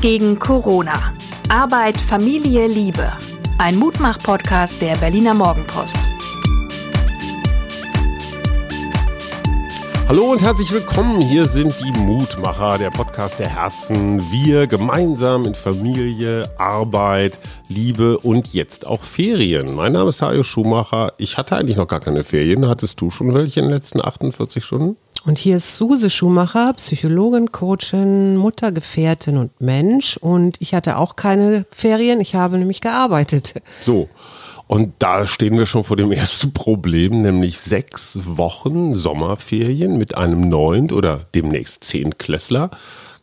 Gegen Corona. Arbeit, Familie, Liebe. Ein Mutmach-Podcast der Berliner Morgenpost. Hallo und herzlich willkommen. Hier sind die Mutmacher, der Podcast der Herzen. Wir gemeinsam in Familie, Arbeit, Liebe und jetzt auch Ferien. Mein Name ist Tajo Schumacher. Ich hatte eigentlich noch gar keine Ferien. Hattest du schon welche in den letzten 48 Stunden? Und hier ist Suse Schumacher, Psychologin, Coachin, Mutter, Gefährtin und Mensch. Und ich hatte auch keine Ferien. Ich habe nämlich gearbeitet. So. Und da stehen wir schon vor dem ersten Problem, nämlich sechs Wochen Sommerferien mit einem Neunt oder demnächst Zehntklässler.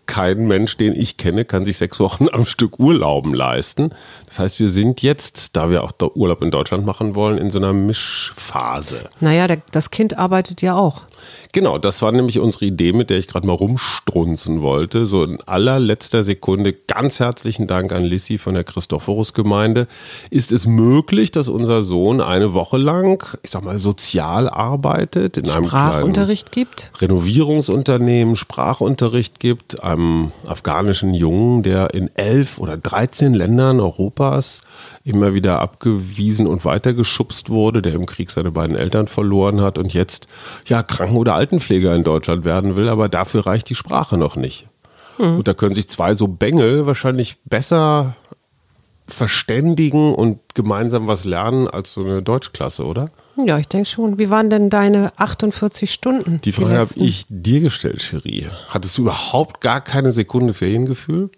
Kein Mensch, den ich kenne, kann sich sechs Wochen am Stück Urlauben leisten. Das heißt, wir sind jetzt, da wir auch Urlaub in Deutschland machen wollen, in so einer Mischphase. Naja, der, das Kind arbeitet ja auch. Genau, das war nämlich unsere Idee, mit der ich gerade mal rumstrunzen wollte. So in allerletzter Sekunde ganz herzlichen Dank an Lissy von der Christophorus-Gemeinde. Ist es möglich, dass unser Sohn eine Woche lang, ich sag mal, sozial arbeitet, in einem Sprachunterricht gibt? Renovierungsunternehmen, Sprachunterricht gibt, einem afghanischen Jungen, der in elf oder 13 Ländern Europas immer wieder abgewiesen und weitergeschubst wurde, der im Krieg seine beiden Eltern verloren hat und jetzt ja Kranken- oder Altenpfleger in Deutschland werden will, aber dafür reicht die Sprache noch nicht. Hm. Und da können sich zwei so Bengel wahrscheinlich besser verständigen und gemeinsam was lernen als so eine Deutschklasse, oder? Ja, ich denke schon. Wie waren denn deine 48 Stunden? Die Frage habe ich dir gestellt, Cherie. Hattest du überhaupt gar keine Sekunde Feriengefühl?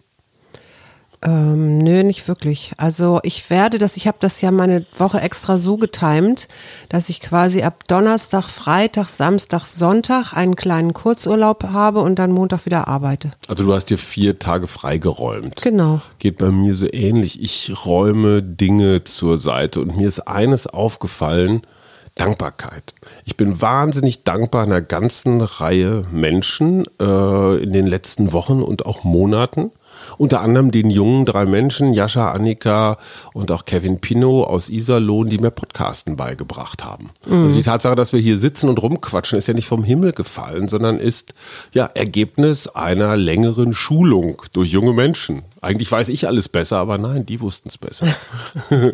Ähm, nö, nicht wirklich. Also ich werde das, ich habe das ja meine Woche extra so getimt, dass ich quasi ab Donnerstag, Freitag, Samstag, Sonntag einen kleinen Kurzurlaub habe und dann Montag wieder arbeite. Also du hast dir vier Tage freigeräumt. Genau. Geht bei mir so ähnlich. Ich räume Dinge zur Seite und mir ist eines aufgefallen, Dankbarkeit. Ich bin wahnsinnig dankbar einer ganzen Reihe Menschen äh, in den letzten Wochen und auch Monaten unter anderem den jungen drei Menschen, Jascha, Annika und auch Kevin Pino aus Iserlohn, die mir Podcasten beigebracht haben. Mhm. Also die Tatsache, dass wir hier sitzen und rumquatschen, ist ja nicht vom Himmel gefallen, sondern ist ja Ergebnis einer längeren Schulung durch junge Menschen. Eigentlich weiß ich alles besser, aber nein, die wussten es besser.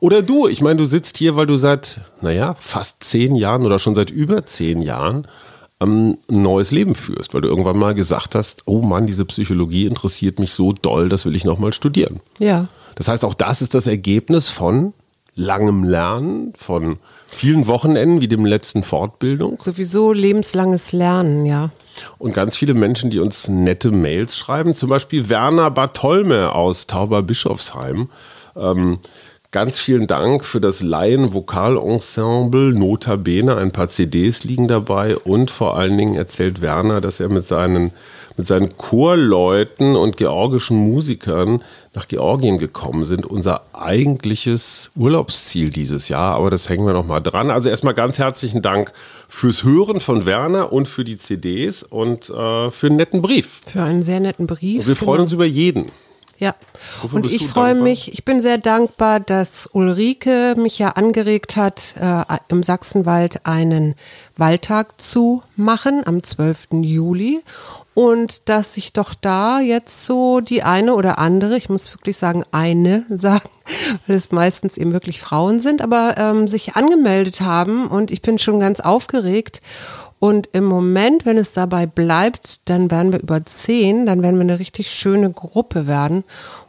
oder du, ich meine, du sitzt hier, weil du seit, naja, fast zehn Jahren oder schon seit über zehn Jahren ähm, ein neues Leben führst, weil du irgendwann mal gesagt hast, oh Mann, diese Psychologie interessiert mich so doll, das will ich nochmal studieren. Ja. Das heißt, auch das ist das Ergebnis von langem Lernen, von vielen Wochenenden wie dem letzten Fortbildung. Sowieso lebenslanges Lernen, ja. Und ganz viele Menschen, die uns nette Mails schreiben, zum Beispiel Werner Bartolme aus Tauberbischofsheim. Ähm, Ganz vielen Dank für das Laien-Vokalensemble Notabene. Ein paar CDs liegen dabei und vor allen Dingen erzählt Werner, dass er mit seinen, mit seinen Chorleuten und georgischen Musikern nach Georgien gekommen sind. Unser eigentliches Urlaubsziel dieses Jahr, aber das hängen wir noch mal dran. Also erstmal ganz herzlichen Dank fürs Hören von Werner und für die CDs und äh, für einen netten Brief. Für einen sehr netten Brief. Und wir freuen genau. uns über jeden. Ja, Wofür und ich freue mich, ich bin sehr dankbar, dass Ulrike mich ja angeregt hat, äh, im Sachsenwald einen Waldtag zu machen am 12. Juli. Und dass sich doch da jetzt so die eine oder andere, ich muss wirklich sagen eine sagen, weil es meistens eben wirklich Frauen sind, aber ähm, sich angemeldet haben. Und ich bin schon ganz aufgeregt und im Moment, wenn es dabei bleibt, dann werden wir über zehn, dann werden wir eine richtig schöne Gruppe werden.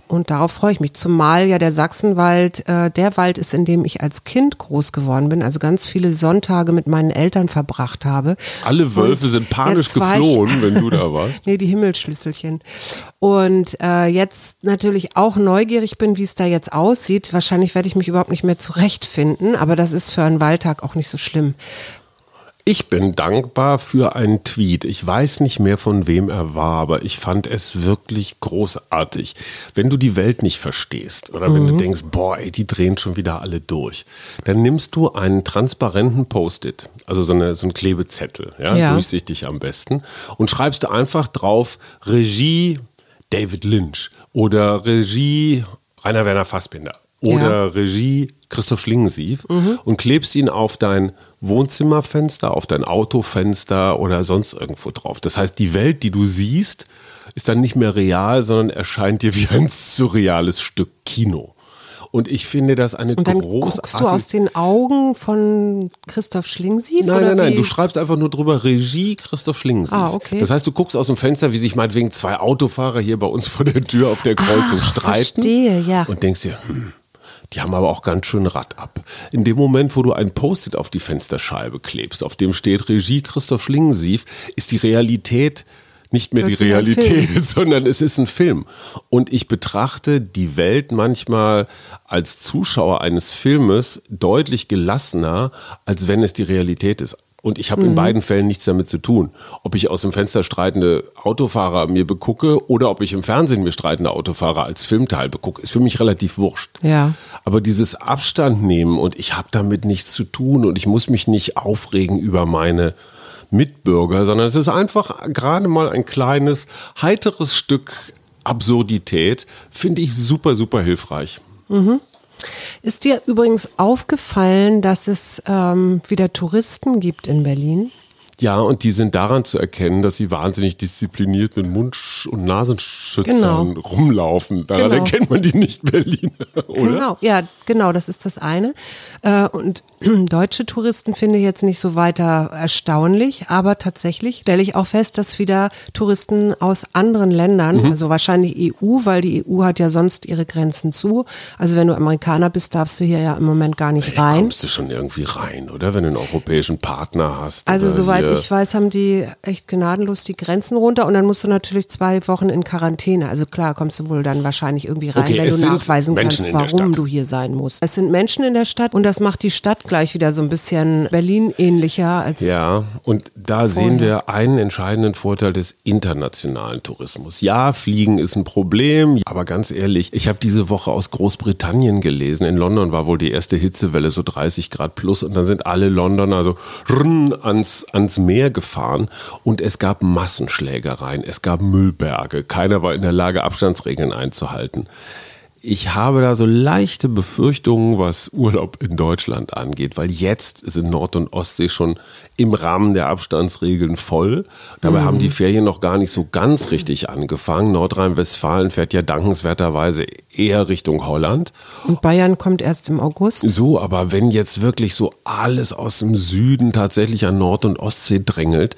Und darauf freue ich mich. Zumal ja der Sachsenwald äh, der Wald ist, in dem ich als Kind groß geworden bin, also ganz viele Sonntage mit meinen Eltern verbracht habe. Alle Wölfe und sind panisch geflohen, wenn du da warst. nee, die Himmelsschlüsselchen. Und äh, jetzt natürlich auch neugierig bin, wie es da jetzt aussieht. Wahrscheinlich werde ich mich überhaupt nicht mehr zurechtfinden, aber das ist für einen Waldtag auch nicht so schlimm. Ich bin dankbar für einen Tweet. Ich weiß nicht mehr, von wem er war, aber ich fand es wirklich großartig. Wenn du die Welt nicht verstehst oder wenn mhm. du denkst, boah, ey, die drehen schon wieder alle durch, dann nimmst du einen transparenten Post-it, also so, eine, so einen Klebezettel, ja, ja. durchsichtig am besten, und schreibst einfach drauf Regie David Lynch oder Regie Rainer Werner Fassbinder oder ja. Regie Christoph Schlingensief mhm. und klebst ihn auf dein Wohnzimmerfenster, auf dein Autofenster oder sonst irgendwo drauf. Das heißt, die Welt, die du siehst, ist dann nicht mehr real, sondern erscheint dir wie ein surreales Stück Kino. Und ich finde das eine und dann großartige. Guckst du aus den Augen von Christoph Schlingensief? Nein, nein, nein. Wie? Du schreibst einfach nur drüber Regie Christoph Schlingensief. Ah, okay. Das heißt, du guckst aus dem Fenster, wie sich meinetwegen zwei Autofahrer hier bei uns vor der Tür auf der Kreuzung Ach, streiten. Verstehe, ja. Und denkst dir, hm, die haben aber auch ganz schön Rad ab. In dem Moment, wo du ein Post-it auf die Fensterscheibe klebst, auf dem steht Regie Christoph Schlingensief, ist die Realität nicht mehr die Realität, sondern es ist ein Film. Und ich betrachte die Welt manchmal als Zuschauer eines Filmes deutlich gelassener, als wenn es die Realität ist. Und ich habe mhm. in beiden Fällen nichts damit zu tun. Ob ich aus dem Fenster streitende Autofahrer mir begucke oder ob ich im Fernsehen mir streitende Autofahrer als Filmteil begucke, ist für mich relativ wurscht. Ja. Aber dieses Abstand nehmen und ich habe damit nichts zu tun und ich muss mich nicht aufregen über meine Mitbürger, sondern es ist einfach gerade mal ein kleines, heiteres Stück Absurdität, finde ich super, super hilfreich. Mhm. Ist dir übrigens aufgefallen, dass es ähm, wieder Touristen gibt in Berlin? Ja, und die sind daran zu erkennen, dass sie wahnsinnig diszipliniert mit Mund- und Nasenschützern genau. rumlaufen. Daran genau. erkennt man die Nicht-Berliner, oder? Genau, ja, genau, das ist das eine. Äh, und deutsche Touristen finde ich jetzt nicht so weiter erstaunlich, aber tatsächlich stelle ich auch fest, dass wieder Touristen aus anderen Ländern, mhm. also wahrscheinlich EU, weil die EU hat ja sonst ihre Grenzen zu. Also wenn du Amerikaner bist, darfst du hier ja im Moment gar nicht rein. Ja, kommst du schon irgendwie rein, oder? Wenn du einen europäischen Partner hast. Also soweit soweit ich weiß, haben die echt gnadenlos die Grenzen runter und dann musst du natürlich zwei Wochen in Quarantäne. Also klar, kommst du wohl dann wahrscheinlich irgendwie rein, okay, wenn du nachweisen kannst, warum du hier sein musst. Es sind Menschen in der Stadt und das macht die Stadt gleich wieder so ein bisschen Berlin-ähnlicher als. Ja, und da vorher. sehen wir einen entscheidenden Vorteil des internationalen Tourismus. Ja, Fliegen ist ein Problem, aber ganz ehrlich, ich habe diese Woche aus Großbritannien gelesen. In London war wohl die erste Hitzewelle so 30 Grad plus und dann sind alle Londoner so ans, ans ins Meer gefahren und es gab Massenschlägereien, es gab Müllberge. Keiner war in der Lage, Abstandsregeln einzuhalten. Ich habe da so leichte Befürchtungen, was Urlaub in Deutschland angeht, weil jetzt sind Nord- und Ostsee schon im Rahmen der Abstandsregeln voll. Dabei mhm. haben die Ferien noch gar nicht so ganz richtig angefangen. Nordrhein-Westfalen fährt ja dankenswerterweise eher Richtung Holland. Und Bayern kommt erst im August. So, aber wenn jetzt wirklich so alles aus dem Süden tatsächlich an Nord- und Ostsee drängelt,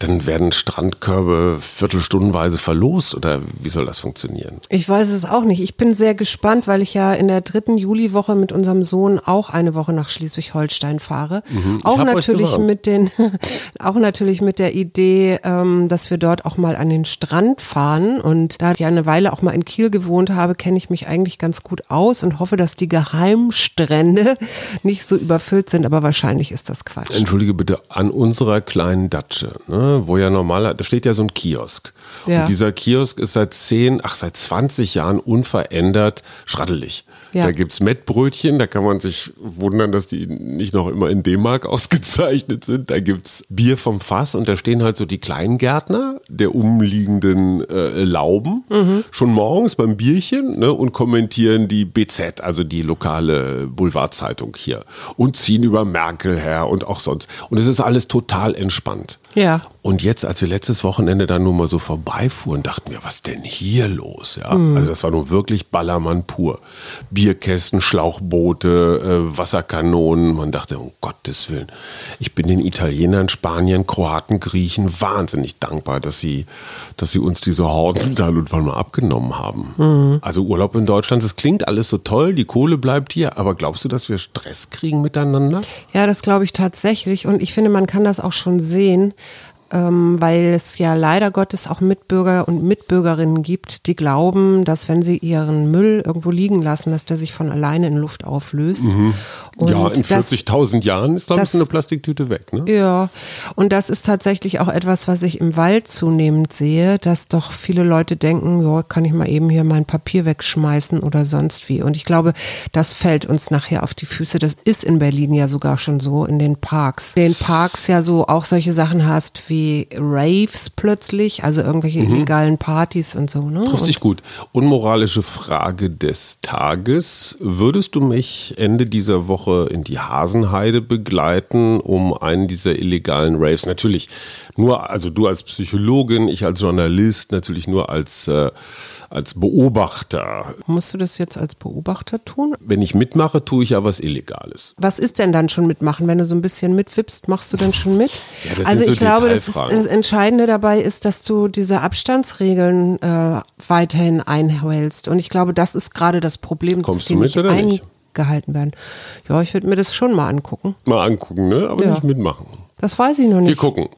dann werden Strandkörbe viertelstundenweise verlost oder wie soll das funktionieren? Ich weiß es auch nicht. Ich bin sehr gespannt, weil ich ja in der dritten Juliwoche mit unserem Sohn auch eine Woche nach Schleswig-Holstein fahre. Mhm. Auch natürlich mit den, auch natürlich mit der Idee, ähm, dass wir dort auch mal an den Strand fahren. Und da ich eine Weile auch mal in Kiel gewohnt habe, kenne ich mich eigentlich ganz gut aus und hoffe, dass die Geheimstrände nicht so überfüllt sind. Aber wahrscheinlich ist das Quatsch. Entschuldige bitte, an unserer kleinen Datsche, ne, wo ja normaler, da steht ja so ein Kiosk. Ja. Und dieser Kiosk ist seit zehn, ach seit 20 Jahren unverändert Stadt schraddelig. Ja. Da gibt es Mettbrötchen, da kann man sich wundern, dass die nicht noch immer in D-Mark ausgezeichnet sind. Da gibt es Bier vom Fass und da stehen halt so die Kleingärtner der umliegenden äh, Lauben mhm. schon morgens beim Bierchen ne, und kommentieren die BZ, also die lokale Boulevardzeitung hier und ziehen über Merkel her und auch sonst. Und es ist alles total entspannt. Ja. Und jetzt, als wir letztes Wochenende dann nur mal so vorbeifuhren, dachten wir, was denn hier los? Ja, mhm. also das war nun wirklich Ballermann pur. Bierkästen, Schlauchboote, äh, Wasserkanonen. Man dachte, um Gottes Willen. Ich bin den Italienern, Spaniern, Kroaten, Griechen wahnsinnig dankbar, dass sie, dass sie uns diese Horden da irgendwann mal abgenommen haben. Mhm. Also Urlaub in Deutschland, das klingt alles so toll, die Kohle bleibt hier, aber glaubst du, dass wir Stress kriegen miteinander? Ja, das glaube ich tatsächlich. Und ich finde, man kann das auch schon sehen ähm, weil es ja leider Gottes auch Mitbürger und Mitbürgerinnen gibt, die glauben, dass wenn sie ihren Müll irgendwo liegen lassen, dass der sich von alleine in Luft auflöst. Mhm. Ja, in 40.000 Jahren ist, glaube ich, so eine Plastiktüte weg. Ne? Ja, und das ist tatsächlich auch etwas, was ich im Wald zunehmend sehe, dass doch viele Leute denken, ja, kann ich mal eben hier mein Papier wegschmeißen oder sonst wie. Und ich glaube, das fällt uns nachher auf die Füße. Das ist in Berlin ja sogar schon so, in den Parks. In den Parks ja so auch solche Sachen hast wie Raves plötzlich, also irgendwelche mhm. illegalen Partys und so. Ne? Trifft sich gut. Unmoralische Frage des Tages. Würdest du mich Ende dieser Woche Woche in die Hasenheide begleiten, um einen dieser illegalen Raves, natürlich nur, also du als Psychologin, ich als Journalist, natürlich nur als äh, als Beobachter. Musst du das jetzt als Beobachter tun? Wenn ich mitmache, tue ich ja was Illegales. Was ist denn dann schon mitmachen? Wenn du so ein bisschen mitwippst, machst du dann schon mit? Ja, das also ich so glaube, das, ist, das Entscheidende dabei ist, dass du diese Abstandsregeln äh, weiterhin einhältst. Und ich glaube, das ist gerade das Problem, Kommst dass die nicht, eingehalten werden. Ja, ich würde mir das schon mal angucken. Mal angucken, ne? Aber ja. nicht mitmachen. Das weiß ich noch nicht. Wir gucken.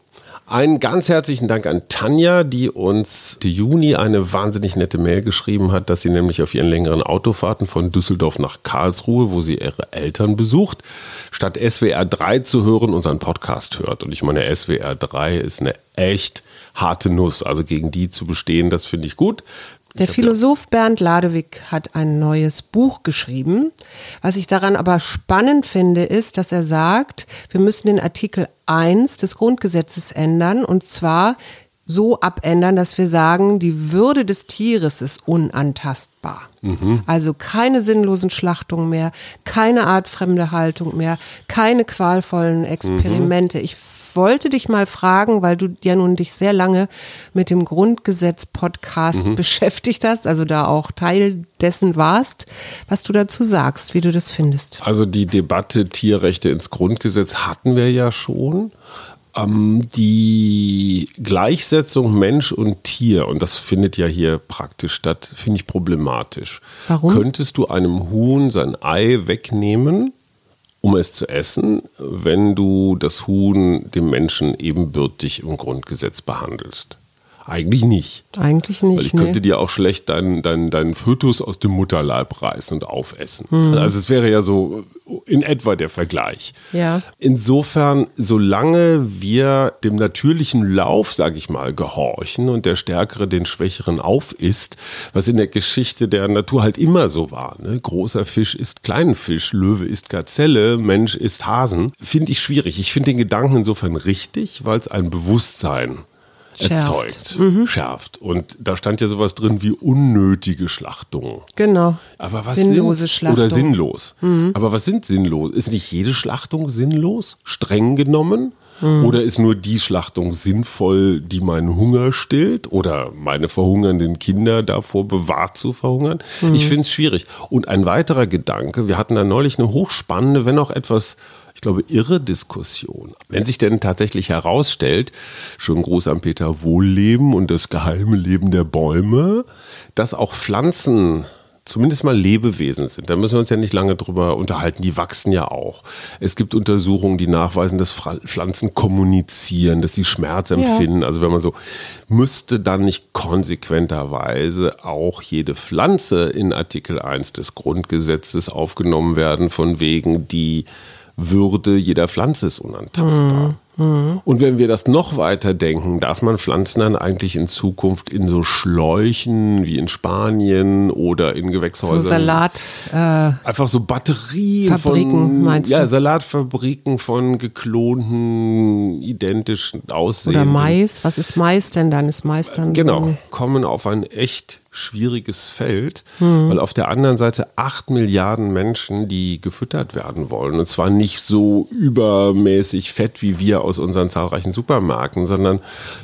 Einen ganz herzlichen Dank an Tanja, die uns die Juni eine wahnsinnig nette Mail geschrieben hat, dass sie nämlich auf ihren längeren Autofahrten von Düsseldorf nach Karlsruhe, wo sie ihre Eltern besucht, statt SWR 3 zu hören, unseren Podcast hört. Und ich meine, SWR 3 ist eine echt harte Nuss. Also gegen die zu bestehen, das finde ich gut. Der Philosoph Bernd Ladewig hat ein neues Buch geschrieben. Was ich daran aber spannend finde, ist, dass er sagt, wir müssen den Artikel 1 des Grundgesetzes ändern und zwar so abändern, dass wir sagen, die Würde des Tieres ist unantastbar. Mhm. Also keine sinnlosen Schlachtungen mehr, keine artfremde Haltung mehr, keine qualvollen Experimente. Mhm. Ich wollte dich mal fragen, weil du ja nun dich sehr lange mit dem Grundgesetz-Podcast mhm. beschäftigt hast, also da auch Teil dessen warst, was du dazu sagst, wie du das findest. Also die Debatte Tierrechte ins Grundgesetz hatten wir ja schon ähm, die Gleichsetzung Mensch und Tier, und das findet ja hier praktisch statt, finde ich problematisch. Warum? Könntest du einem Huhn sein Ei wegnehmen um es zu essen, wenn du das Huhn dem Menschen ebenbürtig im Grundgesetz behandelst. Eigentlich nicht. Eigentlich nicht. Weil ich könnte nee. dir auch schlecht deinen dein, dein Fötus aus dem Mutterleib reißen und aufessen. Mhm. Also es wäre ja so in etwa der Vergleich. Ja. Insofern, solange wir dem natürlichen Lauf, sage ich mal, gehorchen und der Stärkere den Schwächeren aufisst, was in der Geschichte der Natur halt immer so war. Ne? Großer Fisch ist kleinen Fisch, Löwe ist Gazelle, Mensch ist Hasen, finde ich schwierig. Ich finde den Gedanken insofern richtig, weil es ein Bewusstsein erzeugt, mhm. schärft. Und da stand ja sowas drin wie unnötige Schlachtungen. Genau. Aber was Sinnlose Schlachtung. Oder sinnlos. Mhm. Aber was sind sinnlos? Ist nicht jede Schlachtung sinnlos? Streng genommen? Mhm. Oder ist nur die Schlachtung sinnvoll, die meinen Hunger stillt oder meine verhungernden Kinder davor bewahrt zu verhungern? Mhm. Ich finde es schwierig. Und ein weiterer Gedanke, wir hatten da neulich eine hochspannende, wenn auch etwas ich glaube, irre Diskussion. Wenn sich denn tatsächlich herausstellt, schon groß am Peter Wohlleben und das geheime Leben der Bäume, dass auch Pflanzen zumindest mal Lebewesen sind. Da müssen wir uns ja nicht lange drüber unterhalten. Die wachsen ja auch. Es gibt Untersuchungen, die nachweisen, dass Pflanzen kommunizieren, dass sie Schmerz empfinden. Ja. Also wenn man so, müsste dann nicht konsequenterweise auch jede Pflanze in Artikel 1 des Grundgesetzes aufgenommen werden, von wegen die würde jeder Pflanze ist unantastbar. Mhm. Und wenn wir das noch weiter denken, darf man Pflanzen dann eigentlich in Zukunft in so Schläuchen wie in Spanien oder in Gewächshäusern. So Salat. Äh, einfach so Batterien Fabriken, von. Meinst ja, du? Salatfabriken von geklonten, identischen Aussehen. Oder Mais. Was ist Mais denn dann? Ist Mais dann. Genau. Kommen auf ein echt schwieriges Feld, mhm. weil auf der anderen Seite acht Milliarden Menschen, die gefüttert werden wollen. Und zwar nicht so übermäßig fett wie wir aus unseren zahlreichen Supermärkten, sondern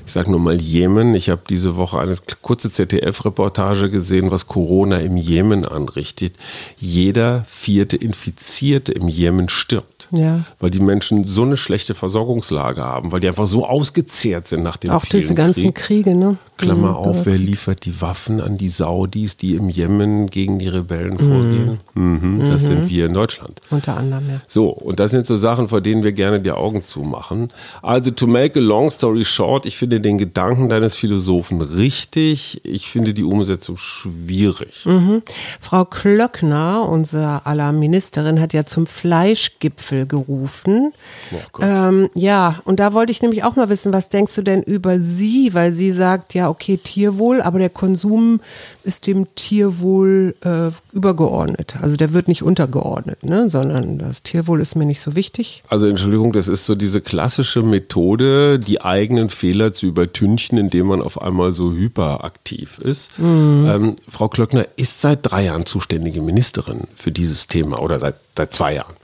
ich sage nur mal Jemen. Ich habe diese Woche eine kurze ZDF-Reportage gesehen, was Corona im Jemen anrichtet. Jeder vierte Infizierte im Jemen stirbt. Ja. Weil die Menschen so eine schlechte Versorgungslage haben, weil die einfach so ausgezehrt sind nach dem Auch diese ganzen Krieg. Kriege, ne? Klammer mhm, auf, wer liefert die Waffen an die Saudis, die im Jemen gegen die Rebellen vorgehen? Mhm. Mhm, das sind mhm. wir in Deutschland. Unter anderem, ja. So, und das sind so Sachen, vor denen wir gerne die Augen zumachen. Also, to make a long story short, ich finde den Gedanken deines Philosophen richtig. Ich finde die Umsetzung schwierig. Mhm. Frau Klöckner, unsere aller Ministerin, hat ja zum Fleischgipfel gerufen. Oh ähm, ja, und da wollte ich nämlich auch mal wissen, was denkst du denn über sie? Weil sie sagt, ja, okay, Tierwohl, aber der Konsum ist dem Tierwohl äh, übergeordnet. Also der wird nicht untergeordnet, ne? sondern das Tierwohl ist mir nicht so wichtig. Also Entschuldigung, das ist so diese klassische Methode, die eigenen Fehler zu übertünchen, indem man auf einmal so hyperaktiv ist. Mhm. Ähm, Frau Klöckner ist seit drei Jahren zuständige Ministerin für dieses Thema oder seit, seit zwei Jahren.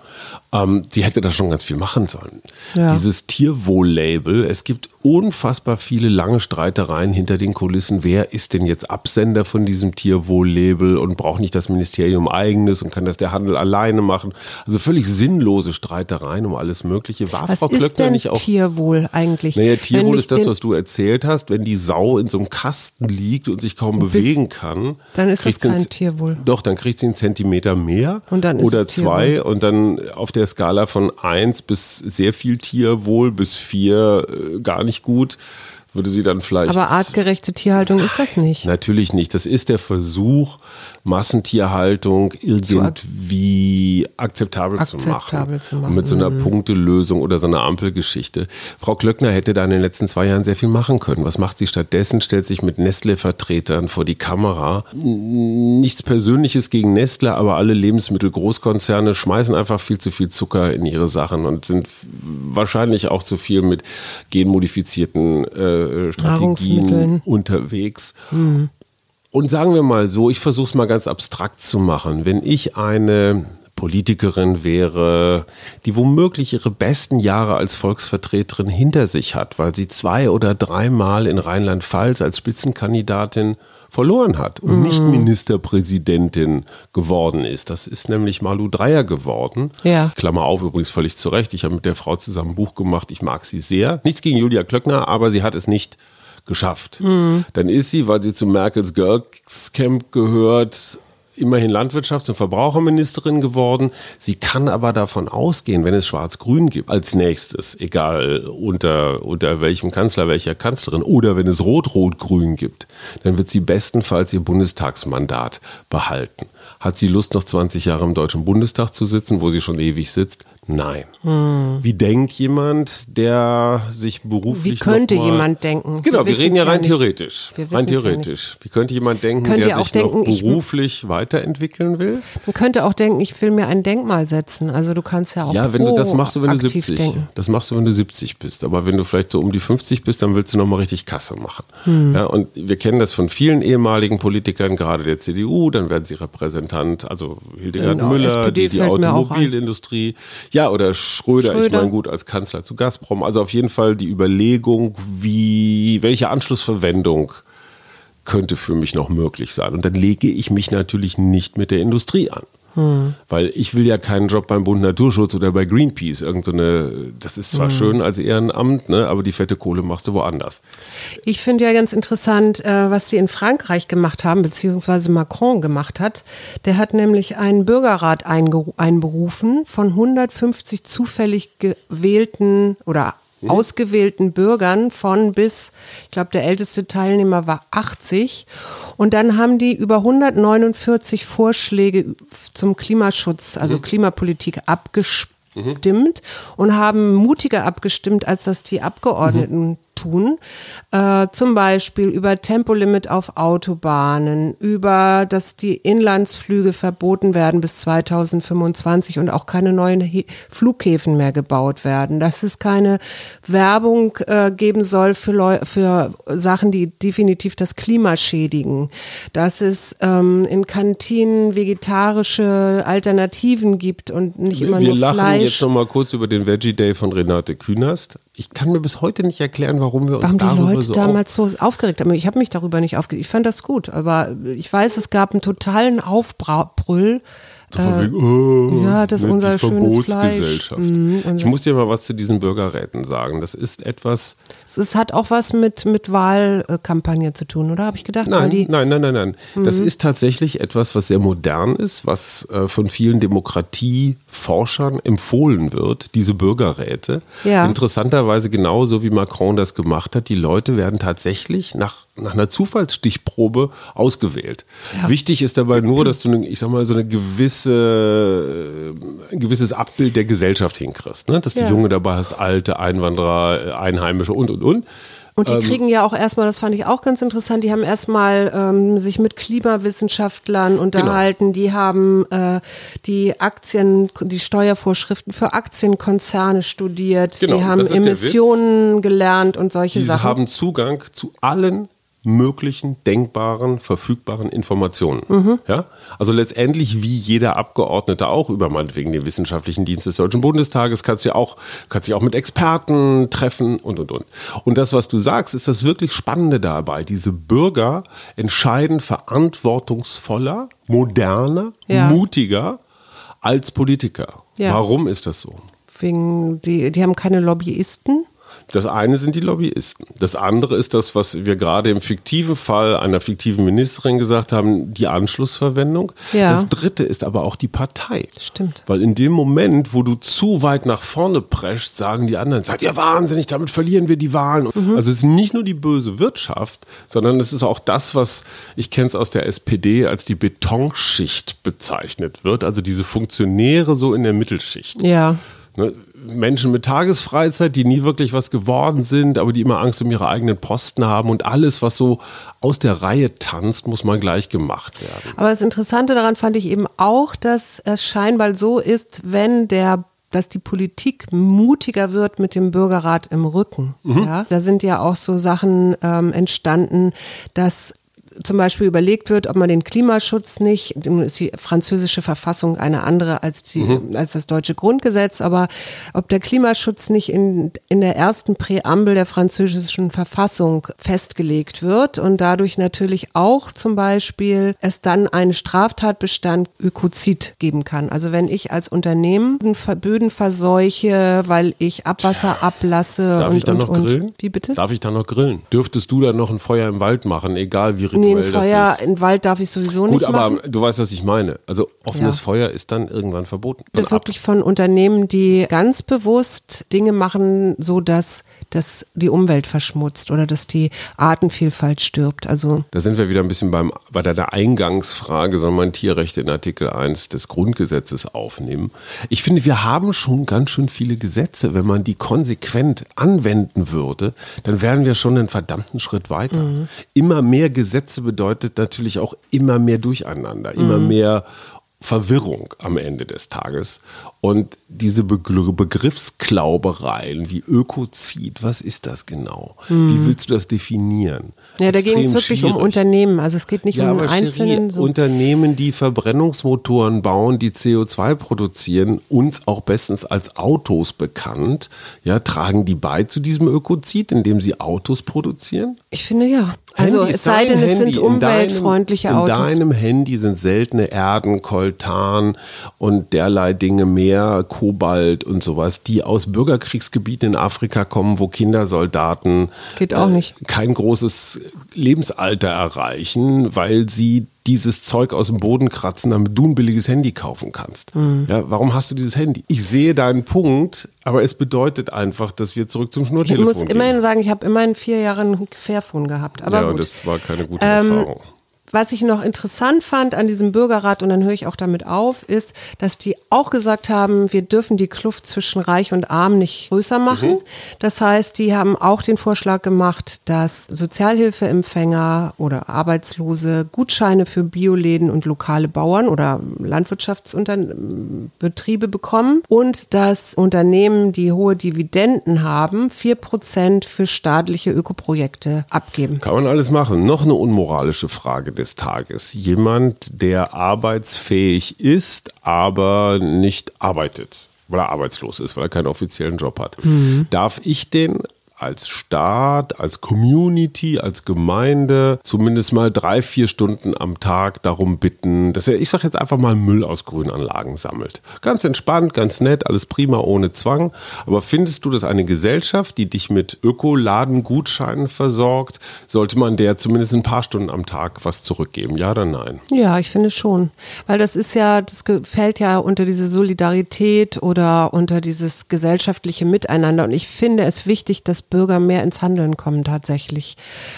Ähm, die hätte da schon ganz viel machen sollen. Ja. Dieses Tierwohl-Label, es gibt unfassbar viele lange Streitereien hinter den Kulissen. Wer ist denn jetzt Absender von diesem Tierwohl-Label und braucht nicht das Ministerium eigenes und kann das der Handel alleine machen? Also völlig sinnlose Streitereien um alles Mögliche. War was Frau Klöckner nicht auch. Tierwohl eigentlich? Naja, Tierwohl ist das, was du erzählt hast. Wenn die Sau in so einem Kasten liegt und sich kaum bewegen kann, dann ist das kein Tierwohl. Doch, dann kriegt sie einen Zentimeter mehr oder zwei und dann auf der Skala von eins bis sehr viel Tierwohl bis vier äh, gar nicht gut würde sie dann vielleicht. Aber artgerechte Tierhaltung ist das nicht. Natürlich nicht. Das ist der Versuch, Massentierhaltung irgendwie akzeptabel, akzeptabel zu, machen. zu, machen. Mit so einer mhm. Punktelösung oder so einer Ampelgeschichte. Frau Klöckner hätte da in den letzten zwei Jahren sehr viel machen können. Was macht sie stattdessen? Stellt sich mit Nestle-Vertretern vor die Kamera. Nichts Persönliches gegen Nestle, aber alle Lebensmittelgroßkonzerne schmeißen einfach viel zu viel Zucker in ihre Sachen und sind wahrscheinlich auch zu viel mit genmodifizierten äh, Strategien unterwegs. Mhm. Und sagen wir mal so, ich versuche es mal ganz abstrakt zu machen. Wenn ich eine Politikerin wäre, die womöglich ihre besten Jahre als Volksvertreterin hinter sich hat, weil sie zwei oder dreimal in Rheinland-Pfalz als Spitzenkandidatin verloren hat und mm. nicht Ministerpräsidentin geworden ist. Das ist nämlich Malu Dreyer geworden. Ja. Klammer auf, übrigens völlig zu Recht. Ich habe mit der Frau zusammen ein Buch gemacht. Ich mag sie sehr. Nichts gegen Julia Klöckner, aber sie hat es nicht geschafft. Mhm. Dann ist sie, weil sie zu Merkels Girls Camp gehört, immerhin Landwirtschafts- und Verbraucherministerin geworden. Sie kann aber davon ausgehen, wenn es Schwarz-Grün gibt als nächstes, egal unter, unter welchem Kanzler, welcher Kanzlerin, oder wenn es Rot-Rot-Grün gibt, dann wird sie bestenfalls ihr Bundestagsmandat behalten. Hat sie Lust, noch 20 Jahre im Deutschen Bundestag zu sitzen, wo sie schon ewig sitzt? Nein. Hm. Wie denkt jemand, der sich beruflich. Wie könnte jemand denken? Genau, wir, wir reden ja rein ja theoretisch. Rein theoretisch. Ja Wie könnte jemand denken, Könnt der sich denken, noch beruflich ich, weiterentwickeln will? Man könnte auch denken, ich will mir ein Denkmal setzen. Also du kannst ja auch. Ja, wenn du das machst du, wenn du 70. Denken. Das machst du, wenn du 70 bist. Aber wenn du vielleicht so um die 50 bist, dann willst du nochmal richtig Kasse machen. Hm. Ja, und wir kennen das von vielen ehemaligen Politikern, gerade der CDU, dann werden sie Repräsentant, also Hildegard genau, Müller, SPD die, die Automobilindustrie. Ja, ja, oder Schröder, Schröder, ich meine gut, als Kanzler zu Gazprom. Also auf jeden Fall die Überlegung, wie, welche Anschlussverwendung könnte für mich noch möglich sein. Und dann lege ich mich natürlich nicht mit der Industrie an. Hm. Weil ich will ja keinen Job beim Bund Naturschutz oder bei Greenpeace. Irgend so eine, das ist zwar hm. schön als Ehrenamt, ne, aber die fette Kohle machst du woanders. Ich finde ja ganz interessant, äh, was die in Frankreich gemacht haben, beziehungsweise Macron gemacht hat. Der hat nämlich einen Bürgerrat einberufen von 150 zufällig gewählten oder mhm. ausgewählten Bürgern von bis, ich glaube, der älteste Teilnehmer war 80. Und dann haben die über 149 Vorschläge zum Klimaschutz, also mhm. Klimapolitik abgestimmt mhm. und haben mutiger abgestimmt, als das die Abgeordneten mhm tun. Äh, zum Beispiel über Tempolimit auf Autobahnen, über, dass die Inlandsflüge verboten werden bis 2025 und auch keine neuen He Flughäfen mehr gebaut werden. Dass es keine Werbung äh, geben soll für, Leu für Sachen, die definitiv das Klima schädigen. Dass es ähm, in Kantinen vegetarische Alternativen gibt und nicht immer Wir nur Fleisch. Wir lachen jetzt noch mal kurz über den Veggie Day von Renate Künast. Ich kann mir bis heute nicht erklären, warum wir uns warum darüber die Leute so damals so aufgeregt haben. Ich habe mich darüber nicht aufgeregt. Ich fand das gut, aber ich weiß, es gab einen totalen Aufbrüll so äh, wegen, oh, ja, das ist ne, unser schönes Fleisch. Mhm, ich muss dir mal was zu diesen Bürgerräten sagen. Das ist etwas. Es hat auch was mit, mit Wahlkampagne zu tun, oder? Habe ich gedacht? Nein, nein, nein, nein, nein. Mhm. Das ist tatsächlich etwas, was sehr modern ist, was äh, von vielen Demokratieforschern empfohlen wird, diese Bürgerräte. Ja. Interessanterweise genauso wie Macron das gemacht hat. Die Leute werden tatsächlich nach, nach einer Zufallsstichprobe ausgewählt. Ja. Wichtig ist dabei nur, dass du, ich sag mal, so eine gewisse äh, ein gewisses Abbild der Gesellschaft hinkriegst. Ne? Dass ja. du Junge dabei hast, alte Einwanderer, äh, Einheimische und, und, und. Und die ähm, kriegen ja auch erstmal, das fand ich auch ganz interessant, die haben erstmal ähm, sich mit Klimawissenschaftlern unterhalten, genau. die haben äh, die Aktien, die Steuervorschriften für Aktienkonzerne studiert, genau, die haben Emissionen gelernt und solche die Sachen. Die haben Zugang zu allen möglichen, denkbaren, verfügbaren Informationen. Mhm. Ja? Also letztendlich wie jeder Abgeordnete auch über meinetwegen den wissenschaftlichen Dienst des Deutschen Bundestages kannst du ja auch, kannst dich auch mit Experten treffen und und und. Und das, was du sagst, ist das wirklich Spannende dabei. Diese Bürger entscheiden verantwortungsvoller, moderner, ja. mutiger als Politiker. Ja. Warum ist das so? Wegen, die, die haben keine Lobbyisten. Das eine sind die Lobbyisten. Das andere ist das, was wir gerade im fiktiven Fall einer fiktiven Ministerin gesagt haben, die Anschlussverwendung. Ja. Das dritte ist aber auch die Partei. Stimmt. Weil in dem Moment, wo du zu weit nach vorne prescht, sagen die anderen, seid ihr wahnsinnig, damit verlieren wir die Wahlen. Mhm. Also es ist nicht nur die böse Wirtschaft, sondern es ist auch das, was ich kenne es aus der SPD als die Betonschicht bezeichnet wird. Also diese Funktionäre so in der Mittelschicht. Ja. Ne? Menschen mit Tagesfreizeit, die nie wirklich was geworden sind, aber die immer Angst um ihre eigenen Posten haben und alles, was so aus der Reihe tanzt, muss mal gleich gemacht werden. Aber das Interessante daran fand ich eben auch, dass es scheinbar so ist, wenn der dass die Politik mutiger wird mit dem Bürgerrat im Rücken. Mhm. Ja, da sind ja auch so Sachen ähm, entstanden, dass zum Beispiel überlegt wird, ob man den Klimaschutz nicht, nun ist die französische Verfassung eine andere als, die, mhm. als das deutsche Grundgesetz, aber ob der Klimaschutz nicht in, in der ersten Präambel der französischen Verfassung festgelegt wird und dadurch natürlich auch zum Beispiel es dann einen Straftatbestand Ökozid geben kann. Also wenn ich als Unternehmen Böden verseuche, weil ich Abwasser ablasse Darf und, ich dann und, noch grillen? Wie bitte? Darf ich dann noch grillen? Dürftest du dann noch ein Feuer im Wald machen, egal wie nee, ein Feuer im Wald darf ich sowieso Gut, nicht. Gut, aber du weißt, was ich meine. Also offenes ja. Feuer ist dann irgendwann verboten. Das wirklich von Unternehmen, die ganz bewusst Dinge machen, so dass, dass die Umwelt verschmutzt oder dass die Artenvielfalt stirbt. Also da sind wir wieder ein bisschen beim, bei der Eingangsfrage, soll man Tierrechte in Artikel 1 des Grundgesetzes aufnehmen? Ich finde, wir haben schon ganz schön viele Gesetze. Wenn man die konsequent anwenden würde, dann wären wir schon einen verdammten Schritt weiter. Mhm. Immer mehr Gesetze bedeutet natürlich auch immer mehr Durcheinander, immer mhm. mehr Verwirrung am Ende des Tages. Und diese Be Begriffsklaubereien wie Ökozid, was ist das genau? Hm. Wie willst du das definieren? Ja, da ging es wirklich schwierig. um Unternehmen. Also es geht nicht ja, um einzelnen. So. Unternehmen, die Verbrennungsmotoren bauen, die CO2 produzieren, uns auch bestens als Autos bekannt, ja, tragen die bei zu diesem Ökozid, indem sie Autos produzieren? Ich finde ja. Also Handy es sei denn, es sind umweltfreundliche in deinem, Autos. In deinem Handy sind seltene Erden, Koltan und derlei Dinge mehr, Kobalt und sowas, die aus Bürgerkriegsgebieten in Afrika kommen, wo Kindersoldaten Geht auch nicht. Äh, kein großes Lebensalter erreichen, weil sie dieses Zeug aus dem Boden kratzen, damit du ein billiges Handy kaufen kannst. Mhm. Ja, warum hast du dieses Handy? Ich sehe deinen Punkt, aber es bedeutet einfach, dass wir zurück zum Schnurtelefon Ich muss immerhin sagen, ich habe immerhin vier Jahre ein Fairphone gehabt. Aber ja, gut. das war keine gute ähm, Erfahrung was ich noch interessant fand an diesem Bürgerrat, und dann höre ich auch damit auf, ist, dass die auch gesagt haben, wir dürfen die Kluft zwischen Reich und Arm nicht größer machen. Mhm. Das heißt, die haben auch den Vorschlag gemacht, dass Sozialhilfeempfänger oder Arbeitslose Gutscheine für Bioläden und lokale Bauern oder Landwirtschaftsbetriebe bekommen und dass Unternehmen, die hohe Dividenden haben, vier Prozent für staatliche Ökoprojekte abgeben. Kann man alles machen. Noch eine unmoralische Frage des Tages. Jemand, der arbeitsfähig ist, aber nicht arbeitet, weil er arbeitslos ist, weil er keinen offiziellen Job hat. Mhm. Darf ich den als Staat, als Community, als Gemeinde zumindest mal drei, vier Stunden am Tag darum bitten, dass er, ich sage jetzt einfach mal, Müll aus Grünanlagen sammelt. Ganz entspannt, ganz nett, alles prima, ohne Zwang. Aber findest du, dass eine Gesellschaft, die dich mit Ökoladengutscheinen versorgt, sollte man der zumindest ein paar Stunden am Tag was zurückgeben? Ja oder nein? Ja, ich finde schon. Weil das ist ja, das fällt ja unter diese Solidarität oder unter dieses gesellschaftliche Miteinander. Und ich finde es wichtig, dass Bürger mehr ins Handeln kommen tatsächlich.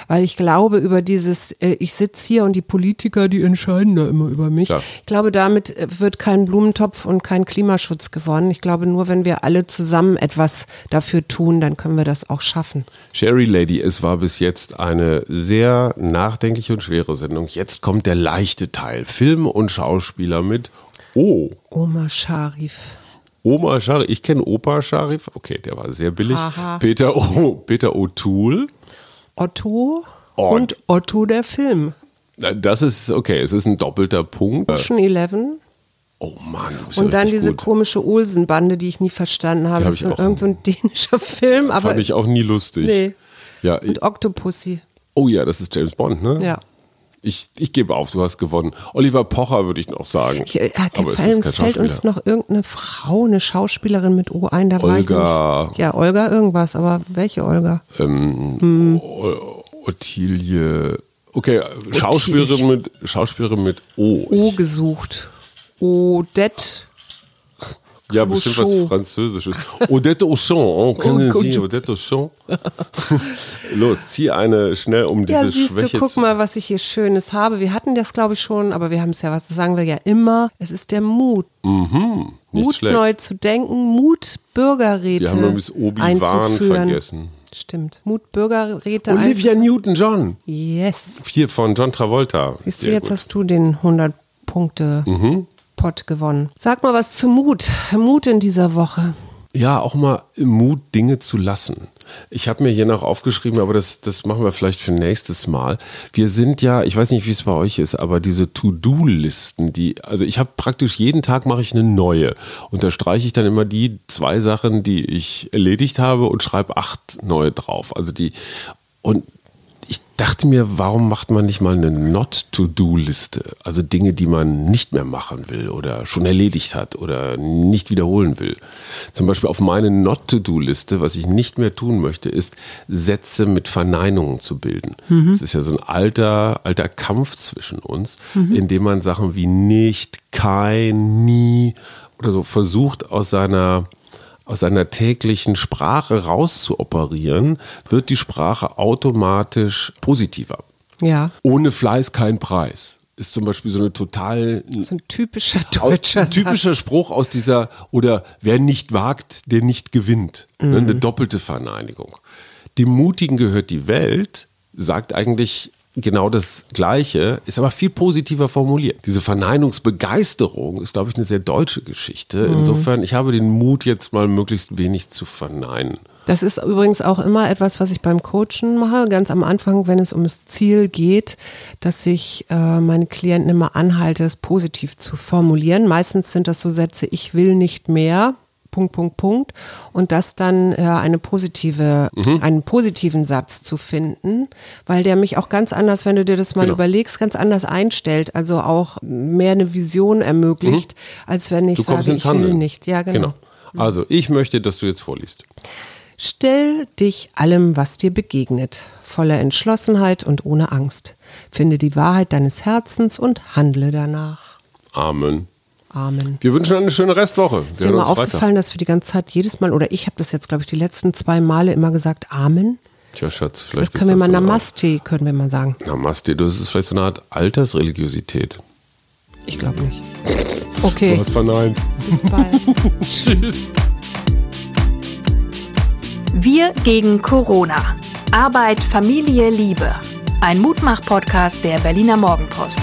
Weil ich glaube, über dieses, äh, ich sitze hier und die Politiker, die entscheiden da immer über mich. Ja. Ich glaube, damit äh, wird kein Blumentopf und kein Klimaschutz gewonnen. Ich glaube, nur wenn wir alle zusammen etwas dafür tun, dann können wir das auch schaffen. Sherry Lady, es war bis jetzt eine sehr nachdenkliche und schwere Sendung. Jetzt kommt der leichte Teil. Film und Schauspieler mit O. Oma Sharif. Oma Sharif, ich kenne Opa Sharif, okay, der war sehr billig. Aha. Peter O. Peter O'Toole. Otto. Oh. Und Otto der Film. Das ist okay, es ist ein doppelter Punkt. Ocean 11. Oh Mann. Und dann diese gut. komische Olsen-Bande, die ich nie verstanden habe. Das ist so irgend so ein dänischer Film. Aber fand ich auch nie lustig. Nee. Ja, Und Octopussy. Oh ja, das ist James Bond, ne? Ja. Ich, ich gebe auf, du hast gewonnen. Oliver Pocher würde ich noch sagen. Ich, äh, aber fallen, fällt uns noch irgendeine Frau, eine Schauspielerin mit O ein? Da Olga. ja, Olga irgendwas, aber welche Olga? Ähm, hm. Ottilie. Okay, Schauspielerin mit, Schauspielerin mit O. O gesucht. Odette. Ja, bestimmt was Französisches. Odette Auchan, kennen Sie Odette Auchan? Los, zieh eine schnell um diese ja, siehst Schwäche du, guck mal, was ich hier Schönes habe. Wir hatten das, glaube ich, schon, aber wir haben es ja, was sagen wir ja immer. Es ist der Mut. Mhm, Mut schlecht. neu zu denken, Mut Bürgerräte Wir haben übrigens Obi-Wan vergessen. Stimmt. Mut Bürgerräte. Olivia Newton-John. Yes. Hier von John Travolta. Siehst du, jetzt gut. hast du den 100 Punkte. Mhm. Pot gewonnen. Sag mal was zu Mut. Mut in dieser Woche. Ja, auch mal Mut, Dinge zu lassen. Ich habe mir hier noch aufgeschrieben, aber das, das machen wir vielleicht für nächstes Mal. Wir sind ja, ich weiß nicht, wie es bei euch ist, aber diese To-Do-Listen, die, also ich habe praktisch jeden Tag mache ich eine neue. Und da streiche ich dann immer die zwei Sachen, die ich erledigt habe und schreibe acht neue drauf. Also die, und dachte mir, warum macht man nicht mal eine Not-to-Do-Liste? Also Dinge, die man nicht mehr machen will oder schon erledigt hat oder nicht wiederholen will. Zum Beispiel auf meine Not-to-Do-Liste, was ich nicht mehr tun möchte, ist Sätze mit Verneinungen zu bilden. Mhm. Das ist ja so ein alter, alter Kampf zwischen uns, mhm. in dem man Sachen wie nicht, kein, nie oder so versucht aus seiner aus seiner täglichen Sprache rauszuoperieren, wird die Sprache automatisch positiver. Ja. Ohne Fleiß kein Preis ist zum Beispiel so eine total so ein typischer deutscher ein typischer Satz. Spruch aus dieser oder wer nicht wagt, der nicht gewinnt. Ne, mhm. Eine doppelte Verneinigung. Dem Mutigen gehört die Welt sagt eigentlich genau das Gleiche, ist aber viel positiver formuliert. Diese Verneinungsbegeisterung ist, glaube ich, eine sehr deutsche Geschichte. Mhm. Insofern, ich habe den Mut, jetzt mal möglichst wenig zu verneinen. Das ist übrigens auch immer etwas, was ich beim Coachen mache, ganz am Anfang, wenn es ums Ziel geht, dass ich äh, meine Klienten immer anhalte, es positiv zu formulieren. Meistens sind das so Sätze, ich will nicht mehr, Punkt, Punkt, Punkt. Und das dann äh, eine positive, mhm. einen positiven Satz zu finden, weil der mich auch ganz anders, wenn du dir das mal genau. überlegst, ganz anders einstellt. Also auch mehr eine Vision ermöglicht, mhm. als wenn ich du sage, ich will nicht. Ja, genau. genau. Also, ich möchte, dass du jetzt vorliest. Stell dich allem, was dir begegnet, voller Entschlossenheit und ohne Angst. Finde die Wahrheit deines Herzens und handle danach. Amen. Amen. Wir wünschen eine schöne Restwoche. Ist dir mal aufgefallen, dass wir die ganze Zeit jedes Mal, oder ich habe das jetzt, glaube ich, die letzten zwei Male immer gesagt, Amen? Tja, Schatz, vielleicht das können wir mal so Namaste, können wir mal sagen. Namaste, das ist vielleicht so eine Art Altersreligiosität. Ich glaube nicht. Okay. Du hast verneint. Bis bald. Tschüss. Wir gegen Corona. Arbeit, Familie, Liebe. Ein Mutmach-Podcast der Berliner Morgenpost.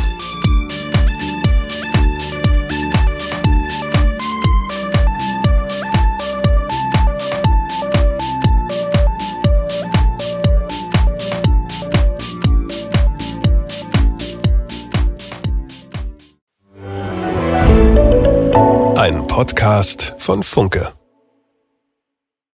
Podcast von Funke.